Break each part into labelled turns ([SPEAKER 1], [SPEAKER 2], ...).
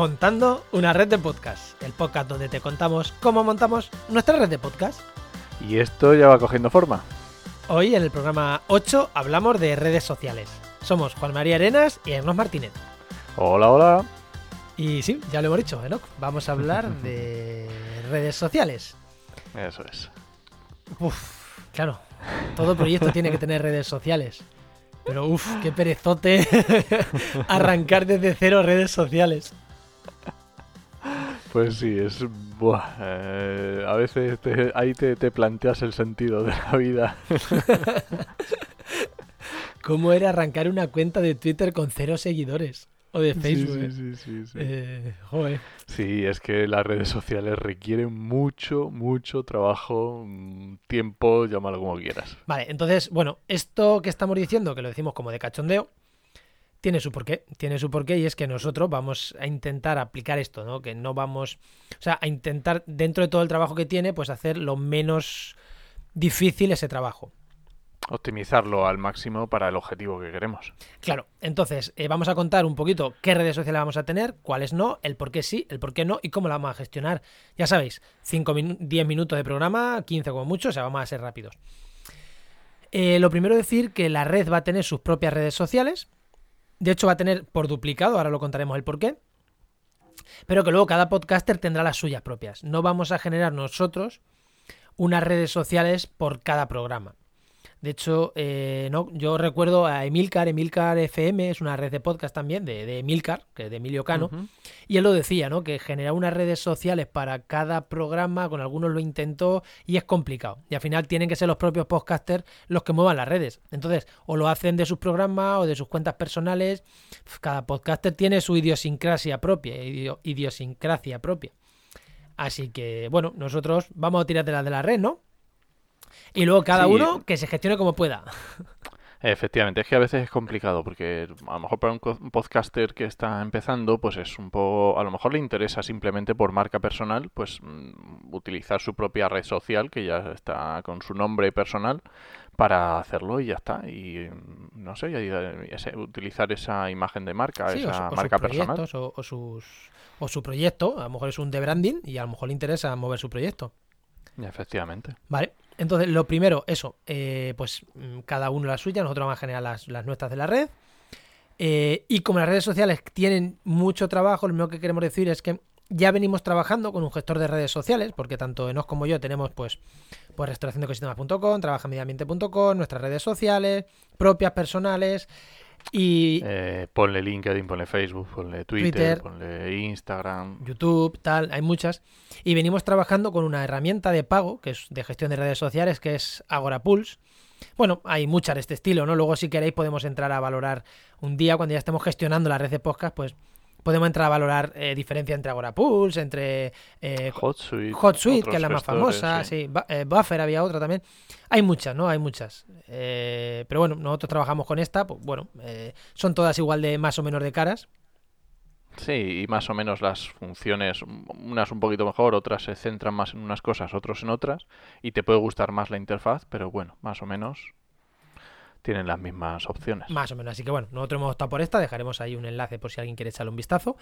[SPEAKER 1] Montando una red de podcast, el podcast donde te contamos cómo montamos nuestra red de podcast.
[SPEAKER 2] Y esto ya va cogiendo forma.
[SPEAKER 1] Hoy en el programa 8 hablamos de redes sociales. Somos Juan María Arenas y Ernest Martínez.
[SPEAKER 2] Hola, hola.
[SPEAKER 1] Y sí, ya lo hemos dicho, Enoch. Vamos a hablar de redes sociales.
[SPEAKER 2] Eso es.
[SPEAKER 1] Uf, claro. Todo proyecto tiene que tener redes sociales. Pero uff, qué perezote arrancar desde cero redes sociales.
[SPEAKER 2] Pues sí, es. Buah, eh, a veces te- ahí te, te planteas el sentido de la vida.
[SPEAKER 1] ¿Cómo era arrancar una cuenta de Twitter con cero seguidores? O de Facebook.
[SPEAKER 2] Sí,
[SPEAKER 1] eh.
[SPEAKER 2] sí, sí, sí, sí.
[SPEAKER 1] Eh, joder.
[SPEAKER 2] Sí, es que las redes sociales requieren mucho, mucho trabajo, mm, tiempo, llámalo como quieras.
[SPEAKER 1] Vale, entonces, bueno, esto que estamos diciendo, que lo decimos como de cachondeo, tiene su porqué. Tiene su porqué y es que nosotros vamos a intentar aplicar esto, ¿no? Que no vamos. O sea, a intentar, dentro de todo el trabajo que tiene, pues hacer lo menos difícil ese trabajo.
[SPEAKER 2] Optimizarlo al máximo para el objetivo que queremos.
[SPEAKER 1] Claro, entonces eh, vamos a contar un poquito qué redes sociales vamos a tener, cuáles no, el por qué sí, el por qué no y cómo la vamos a gestionar. Ya sabéis, 5 10 minutos de programa, 15 como mucho, o sea, vamos a ser rápidos. Eh, lo primero decir que la red va a tener sus propias redes sociales. De hecho, va a tener por duplicado, ahora lo contaremos el por qué. Pero que luego cada podcaster tendrá las suyas propias. No vamos a generar nosotros unas redes sociales por cada programa. De hecho, eh, no, yo recuerdo a Emilcar, Emilcar FM es una red de podcast también de, de Emilcar, que es de Emilio Cano, y él lo decía, ¿no? Que generar unas redes sociales para cada programa, con algunos lo intentó y es complicado. Y al final tienen que ser los propios podcasters los que muevan las redes. Entonces, o lo hacen de sus programas o de sus cuentas personales. Cada podcaster tiene su idiosincrasia propia, idio- idiosincrasia propia. Así que, bueno, nosotros vamos a tirar de las de la red, ¿no? Y luego cada
[SPEAKER 2] Sí.
[SPEAKER 1] uno que se gestione como pueda.
[SPEAKER 2] Efectivamente, es que a veces es complicado porque a lo mejor para un, podcaster que está empezando, pues es un poco, a lo mejor le interesa simplemente por marca personal, pues mm, utilizar su propia red social que ya está con su nombre personal para hacerlo y ya está. Y mm, no sé, y, utilizar esa imagen de marca,
[SPEAKER 1] Sí, o,
[SPEAKER 2] esa
[SPEAKER 1] su- o sus
[SPEAKER 2] marca personal.
[SPEAKER 1] o, o sus, o su proyecto. A lo mejor es un de branding y a lo mejor le interesa mover su proyecto.
[SPEAKER 2] Efectivamente.
[SPEAKER 1] Vale. Entonces, lo primero, eso, eh, pues mm, cada uno la suya, nosotros vamos a generar las, nuestras de la red. Eh, y como las redes sociales tienen mucho trabajo, lo que queremos decir es que ya venimos trabajando con un gestor de redes sociales, porque tanto Enos como yo tenemos pues, pues restauraciondeecosistemas.com, trabajamediambiente.com, nuestras redes sociales, propias, personales, y
[SPEAKER 2] Eh, ponle LinkedIn, ponle Facebook, ponle Twitter,
[SPEAKER 1] Twitter.
[SPEAKER 2] ponle Instagram.
[SPEAKER 1] YouTube, tal, hay muchas. Y venimos trabajando con una herramienta de pago, que es de gestión de redes sociales, que es Agora Pulse. Bueno, hay muchas de este estilo, ¿no? Luego, si queréis, podemos entrar a valorar un día, cuando ya estemos gestionando la red de podcast, pues podemos entrar a valorar eh, diferencia entre Agora Pulse, entre eh,
[SPEAKER 2] HotSuite,
[SPEAKER 1] HotSuite, que es la más famosa,
[SPEAKER 2] sí.
[SPEAKER 1] sí. Bu- eh, Buffer había otra también. Hay muchas, ¿no? Hay muchas. Eh, pero bueno, nosotros trabajamos con esta, pues bueno, eh, son todas igual de más o menos de caras.
[SPEAKER 2] Sí, y más o menos las funciones, um, unas un poquito mejor, otras se centran más en unas cosas, otros en otras, y te puede gustar más la interfaz, pero bueno, más o menos tienen las mismas opciones.
[SPEAKER 1] Más o menos. Así que bueno, nosotros hemos optado por esta. Dejaremos ahí un enlace por si alguien quiere echarle un vistazo.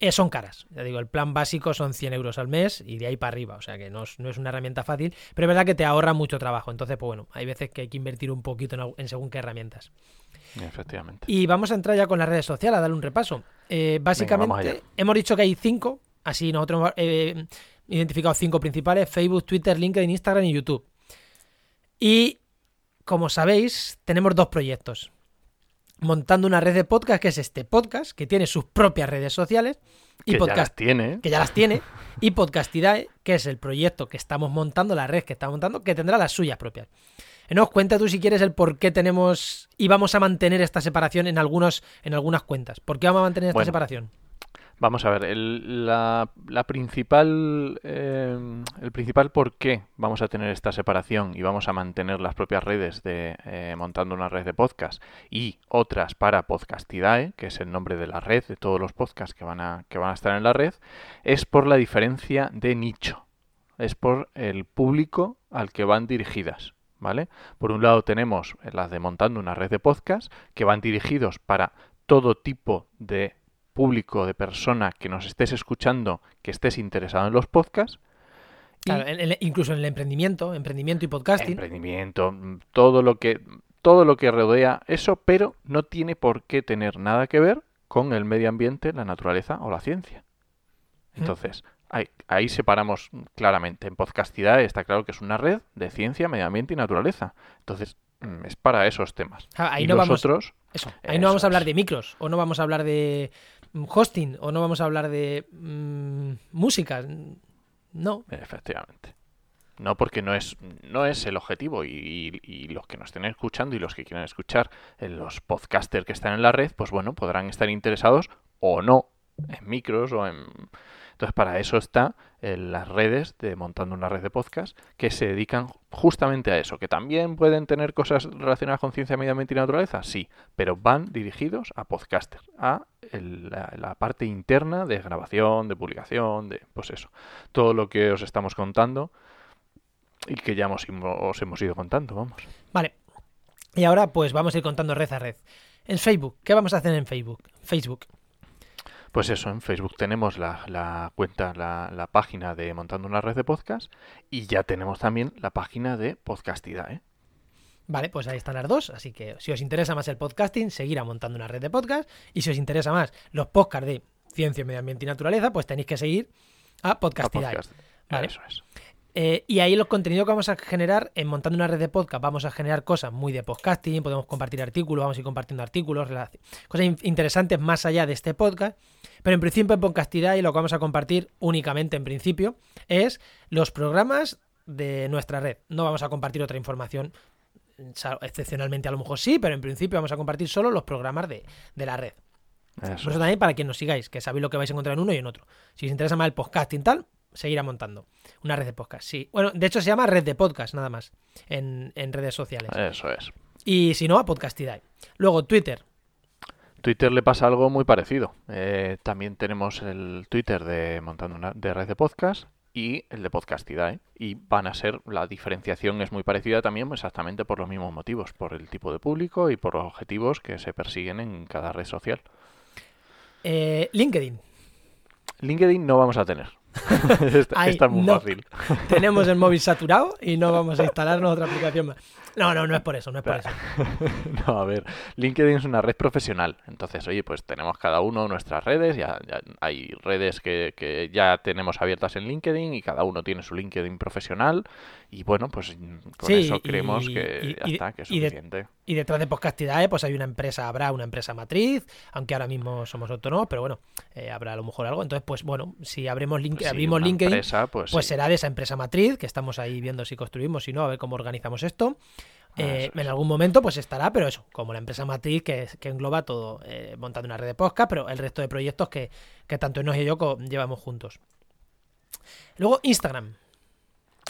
[SPEAKER 1] Eh, son caras. Ya digo, el plan básico son 100 euros al mes y de ahí para arriba. O sea que no es, no es una herramienta fácil, pero es verdad que te ahorra mucho trabajo. Entonces, pues bueno, hay veces que hay que invertir un poquito en, según qué herramientas.
[SPEAKER 2] Efectivamente.
[SPEAKER 1] Y vamos a entrar ya con las redes sociales a darle un repaso. Eh, básicamente, hemos dicho que hay cinco. Así nosotros hemos eh, identificado cinco principales: Facebook, Twitter, LinkedIn, Instagram y YouTube. Y como sabéis, tenemos dos proyectos. Montando una red de podcast, que es este podcast, que tiene sus propias redes sociales. Y
[SPEAKER 2] que ya
[SPEAKER 1] podcast,
[SPEAKER 2] las tiene.
[SPEAKER 1] que ya las tiene. Y Podcastidae, que es el proyecto que estamos montando, la red que estamos montando, que tendrá las suyas propias. Nos cuenta tú si quieres el por qué tenemos y vamos a mantener esta separación en algunos en algunas cuentas. ¿Por qué vamos a mantener esta
[SPEAKER 2] Bueno,
[SPEAKER 1] separación?
[SPEAKER 2] Vamos a ver, el, la, principal, eh, el principal por qué vamos a tener esta separación y vamos a mantener las propias redes de eh, montando una red de podcast y otras para Podcastidae, que es el nombre de la red de todos los podcasts que van a, que van a estar en la red, es por la diferencia de nicho, es por el público al que van dirigidas. ¿Vale? Por un lado tenemos las de montando una red de podcast que van dirigidos para todo tipo de público de persona que nos estés escuchando, que estés interesado en los podcasts.
[SPEAKER 1] Claro, incluso en el emprendimiento, emprendimiento y podcasting.
[SPEAKER 2] Emprendimiento, mm, todo lo que todo lo que rodea eso, pero no tiene por qué tener nada que ver con el medio ambiente, la naturaleza o la ciencia. Entonces, ahí, ahí, separamos claramente. En Podcastidad está claro que es una red de ciencia, medio ambiente y naturaleza. Entonces, mm, es para esos temas.
[SPEAKER 1] Ah, ahí no vamos, eso, ahí no vamos a hablar de micros, o no vamos a hablar de hosting, o no vamos a hablar de música. No.
[SPEAKER 2] Efectivamente. No, porque no es, no es el objetivo y, los que nos estén escuchando y los que quieran escuchar, los podcasters que están en la red, pues bueno, podrán estar interesados o no en micros o en... Entonces para eso está en las redes de montando una red de podcast que se dedican justamente a eso, que también pueden tener cosas relacionadas con ciencia, medio ambiente y naturaleza, sí, pero van dirigidos a podcasters, a la, parte interna de grabación, de publicación, de pues eso, todo lo que os estamos contando y que ya hemos, os hemos ido contando, vamos.
[SPEAKER 1] Vale. Y ahora pues vamos a ir contando red a red. En Facebook, ¿qué vamos a hacer en Facebook? Facebook.
[SPEAKER 2] Pues eso, en Facebook tenemos la, cuenta, la, página de Montando una red de podcast y ya tenemos también la página de Podcastidae.
[SPEAKER 1] Vale, pues ahí están las dos. Así que si os interesa más el podcasting, seguir montando una red de podcast. Y si os interesa más los podcasts de ciencia, medio ambiente y naturaleza, pues tenéis que seguir a Podcastidae.
[SPEAKER 2] Vale. Eso es.
[SPEAKER 1] Eh, y ahí los contenidos que vamos a generar, en montando una red de podcast, vamos a generar cosas muy de podcasting, podemos compartir artículos, vamos a ir compartiendo artículos, cosas interesantes más allá de este podcast. Pero en principio en podcastidad y lo que vamos a compartir únicamente en principio es los programas de nuestra red. No vamos a compartir otra información, excepcionalmente a lo mejor sí, pero en principio vamos a compartir solo los programas de, la red. Eso. también para que nos sigáis, que sabéis lo que vais a encontrar en uno y en otro. Si os interesa más el podcasting tal, seguirá montando. Una red de podcast, sí. Bueno, de hecho se llama red de podcast, nada más, en, redes sociales.
[SPEAKER 2] Eso es.
[SPEAKER 1] Y si no, a Podcastidad. Luego, Twitter.
[SPEAKER 2] Twitter le pasa algo muy parecido. Eh, también tenemos el Twitter de montando una de red de podcast y el de Podcastidae. Y van a ser, la diferenciación es muy parecida también exactamente por los mismos motivos, por el tipo de público y por los objetivos que se persiguen en cada red social.
[SPEAKER 1] Eh, LinkedIn.
[SPEAKER 2] LinkedIn no vamos a tener. está, muy fácil.
[SPEAKER 1] Tenemos el móvil saturado y no vamos a instalarnos otra aplicación más. No, no, no es por eso, no es por eso.
[SPEAKER 2] no, a ver, LinkedIn es una red profesional. Entonces, oye, pues tenemos cada uno nuestras redes. Ya, hay redes que, que, ya tenemos abiertas en LinkedIn y cada uno tiene su LinkedIn profesional. Y bueno, pues con eso creemos que ya está, que es suficiente.
[SPEAKER 1] Y, detrás de Podcastidae, pues hay una empresa, habrá una empresa matriz, aunque ahora mismo somos autónomos, pero bueno, eh, habrá a lo mejor algo. Entonces, pues bueno, si abrimos, link, abrimos LinkedIn, pues, pues será de esa empresa matriz, que estamos ahí viendo si construimos, si no, a ver cómo organizamos esto. Ah, eh, en algún momento pues estará, pero eso, como la empresa matriz que, que engloba todo, eh, montando una red de podcast, pero el resto de proyectos que, que tanto nos y yo llevamos juntos. Luego Instagram.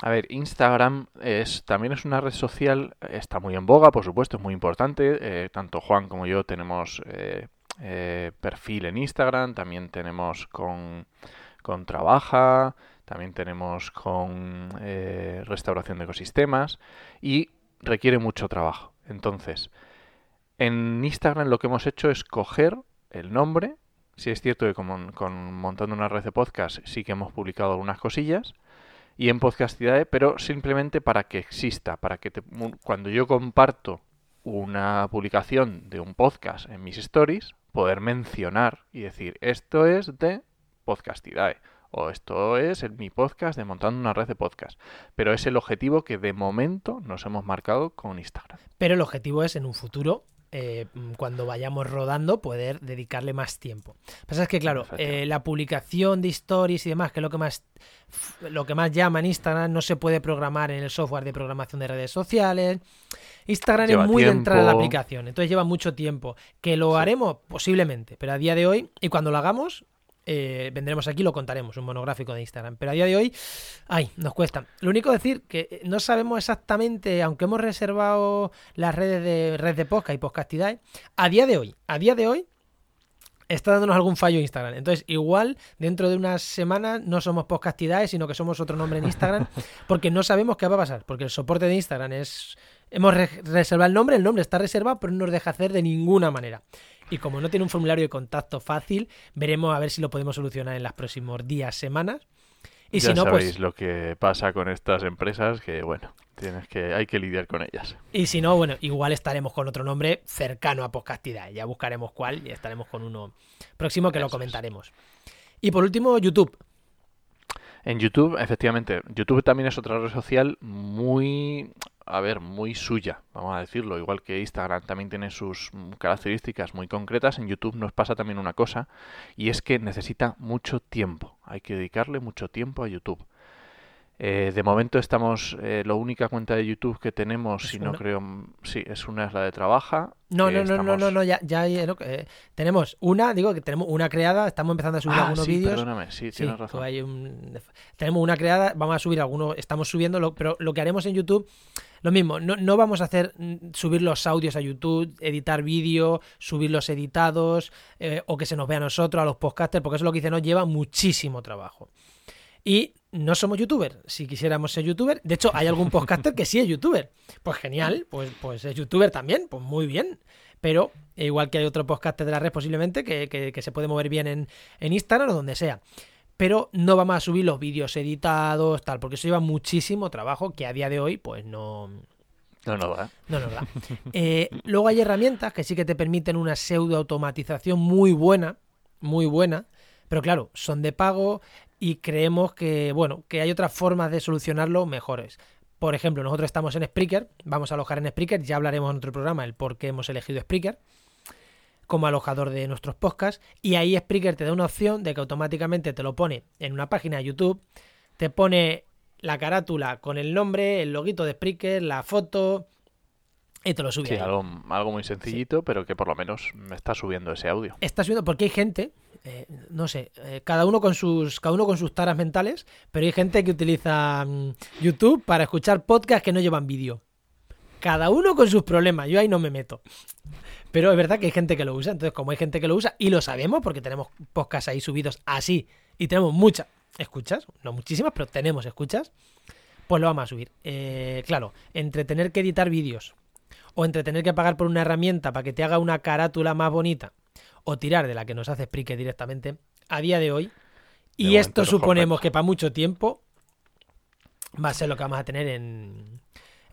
[SPEAKER 2] A ver, Instagram es, también es una red social, está muy en boga, por supuesto, es muy importante. Eh, tanto Juan como yo tenemos perfil en Instagram, también tenemos con, con Trabaja, también tenemos con restauración de ecosistemas y requiere mucho trabajo. Entonces, en Instagram lo que hemos hecho es coger el nombre. Si es cierto que con, montando una red de podcast sí que hemos publicado algunas cosillas. Y en Podcastidae, pero simplemente para que exista, para que cuando yo comparto una publicación de un podcast en mis stories, poder mencionar y decir, esto es de Podcastidae o esto es mi podcast de montando una red de podcast. Pero es el objetivo que de momento nos hemos marcado con Instagram.
[SPEAKER 1] Pero el objetivo es en un futuro eh, cuando vayamos rodando, poder dedicarle más tiempo. Pasa es que, claro, eh, la publicación de stories y demás, que es lo que más lo que más llama en Instagram, no se puede programar en el software de programación de redes sociales. Instagram es muy de entrar a la aplicación, entonces lleva mucho tiempo. ¿Que lo haremos? Posiblemente, pero a día de hoy, y cuando lo hagamos, eh, vendremos aquí lo contaremos, un monográfico de Instagram. Pero a día de hoy, ay, nos cuesta. Lo único decir que eh, no sabemos exactamente, aunque hemos reservado las redes de red de podcast y podcastidad, a día de hoy, a día de hoy, está dándonos algún fallo Instagram. Entonces, igual dentro de unas semanas no somos podcastidades, sino que somos otro nombre en Instagram, porque no sabemos qué va a pasar, porque el soporte de Instagram es hemos reservado el nombre, el nombre está reservado, pero no nos deja hacer de ninguna manera. Y como no tiene un formulario de contacto fácil, veremos a ver si lo podemos solucionar en los próximos días, semanas.
[SPEAKER 2] Y ya si no, pues sabéis lo que pasa con estas empresas, que bueno, tienes que, hay que lidiar con ellas.
[SPEAKER 1] Y si no, bueno, igual estaremos con otro nombre cercano a Podcastidad. Ya buscaremos cuál y estaremos con uno próximo que lo comentaremos. Y por último, YouTube.
[SPEAKER 2] En YouTube, efectivamente, YouTube también es otra red social muy, a ver, muy suya, vamos a decirlo, igual que Instagram también tiene sus características muy concretas, en YouTube nos pasa también una cosa, y es que necesita mucho tiempo, hay que dedicarle mucho tiempo a YouTube. Eh, de momento estamos, eh, la única cuenta de YouTube que tenemos, si no creo, sí, es una, es la de Trabaja.
[SPEAKER 1] No, no, no, no, no, no, ya, ya eh, tenemos una, digo que tenemos una creada, estamos empezando a subir
[SPEAKER 2] ah,
[SPEAKER 1] algunos vídeos.
[SPEAKER 2] Perdóname, sí, tienes razón.
[SPEAKER 1] tenemos una creada, vamos a subir algunos, estamos subiendo, pero lo que haremos en YouTube, lo mismo, no, no vamos a hacer mm, subir los audios a YouTube, editar vídeo, subirlos editados, o que se nos vea a nosotros, a los podcasters, porque eso es lo que dice, nos lleva muchísimo trabajo. Y no somos youtubers. Si quisiéramos ser youtuber, de hecho, hay algún podcaster que sí es youtuber. Pues genial, pues, pues es youtuber también, pues muy bien. Pero igual que hay otro podcaster de la red posiblemente que, se puede mover bien en, Instagram o donde sea. Pero no vamos a subir los vídeos editados, tal, porque eso lleva muchísimo trabajo que a día de hoy, pues no,
[SPEAKER 2] no no da.
[SPEAKER 1] No no da. Eh, luego hay herramientas que sí que te permiten una pseudo automatización muy buena, muy buena, pero claro, son de pago, y creemos que, bueno, que hay otras formas de solucionarlo mejores. Por ejemplo, nosotros estamos en Spreaker, vamos a alojar en Spreaker, ya hablaremos en otro programa el por qué hemos elegido Spreaker como alojador de nuestros podcasts y ahí Spreaker te da una opción de que automáticamente te lo pone en una página de YouTube, te pone la carátula con el nombre, el loguito de Spreaker, la foto y te lo sube.
[SPEAKER 2] Sí, algo, muy sencillito, pero que por lo menos me está subiendo ese audio.
[SPEAKER 1] Está subiendo porque hay gente eh, no sé, eh, cada uno con sus cada uno con sus taras mentales, pero hay gente que utiliza mm, YouTube para escuchar podcasts que no llevan vídeo. Cada uno con sus problemas, yo ahí no me meto. Pero es verdad que hay gente que lo usa, entonces como hay gente que lo usa y lo sabemos porque tenemos podcasts ahí subidos así y tenemos muchas escuchas, no muchísimas, pero tenemos escuchas, pues lo vamos a subir. Eh, claro, entre tener que editar vídeos o entre tener que pagar por una herramienta para que te haga una carátula más bonita o tirar de la que nos hace Spreaker directamente a día de hoy. y esto suponemos que para mucho tiempo va a ser lo que vamos a tener en,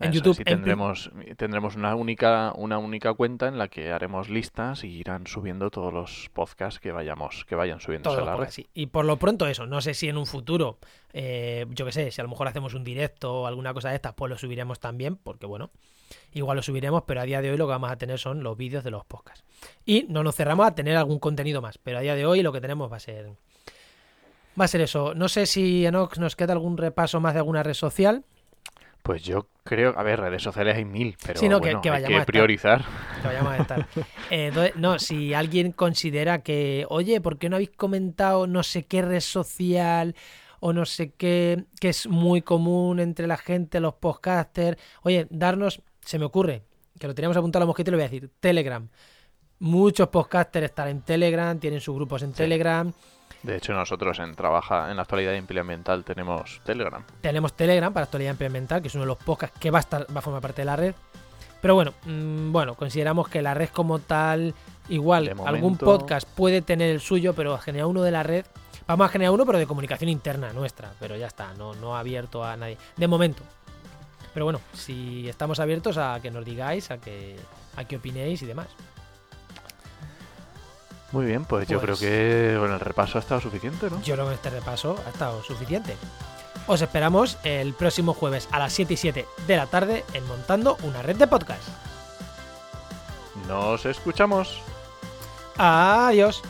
[SPEAKER 1] en YouTube.
[SPEAKER 2] Y tendremos, tendremos una única, una única cuenta en la que haremos listas y irán subiendo todos los podcasts que vayamos, que vayan subiendo a la red.
[SPEAKER 1] Y por lo pronto eso, no sé si en un futuro, eh, yo qué sé, si a lo mejor hacemos un directo o alguna cosa de estas, pues lo subiremos también, porque bueno, igual lo subiremos, pero a día de hoy lo que vamos a tener son los vídeos de los podcasts. Y no nos cerramos a tener algún contenido más, pero a día de hoy lo que tenemos va a ser... Va a ser eso. No sé si Enox nos queda algún repaso más de alguna red social.
[SPEAKER 2] Pues yo creo, a ver, redes sociales hay mil, pero bueno, que, hay que priorizar.
[SPEAKER 1] Que vayamos a estar. Eh, no, si alguien considera que, oye, ¿por qué no habéis comentado no sé qué red social o no sé qué que es muy común entre la gente, los podcasters? Oye, darnos, se me ocurre, que lo teníamos apuntado a la mosquita y lo voy a decir, Telegram. Muchos podcasters están en Telegram, tienen sus grupos en Telegram.
[SPEAKER 2] De hecho, nosotros en Trabaja en la actualidad ambiental tenemos Telegram.
[SPEAKER 1] Tenemos Telegram para actualidad ambiental, que es uno de los podcasts que va a, estar, va a formar parte de la red. Pero bueno, mm, bueno, consideramos que la red como tal, igual, algún podcast puede tener el suyo, pero generar uno de la red. Vamos a generar uno, pero de comunicación interna nuestra. Pero ya está, no, no abierto a nadie. De momento. Pero bueno, si estamos abiertos a que nos digáis, a que, a que opinéis y demás.
[SPEAKER 2] Muy bien, pues, yo creo pues que con el repaso ha estado suficiente, ¿no?
[SPEAKER 1] Yo creo que este repaso ha estado suficiente. Os esperamos el próximo jueves a las 7 y 7 de la tarde en Montando una red de podcast.
[SPEAKER 2] Nos escuchamos.
[SPEAKER 1] Adiós.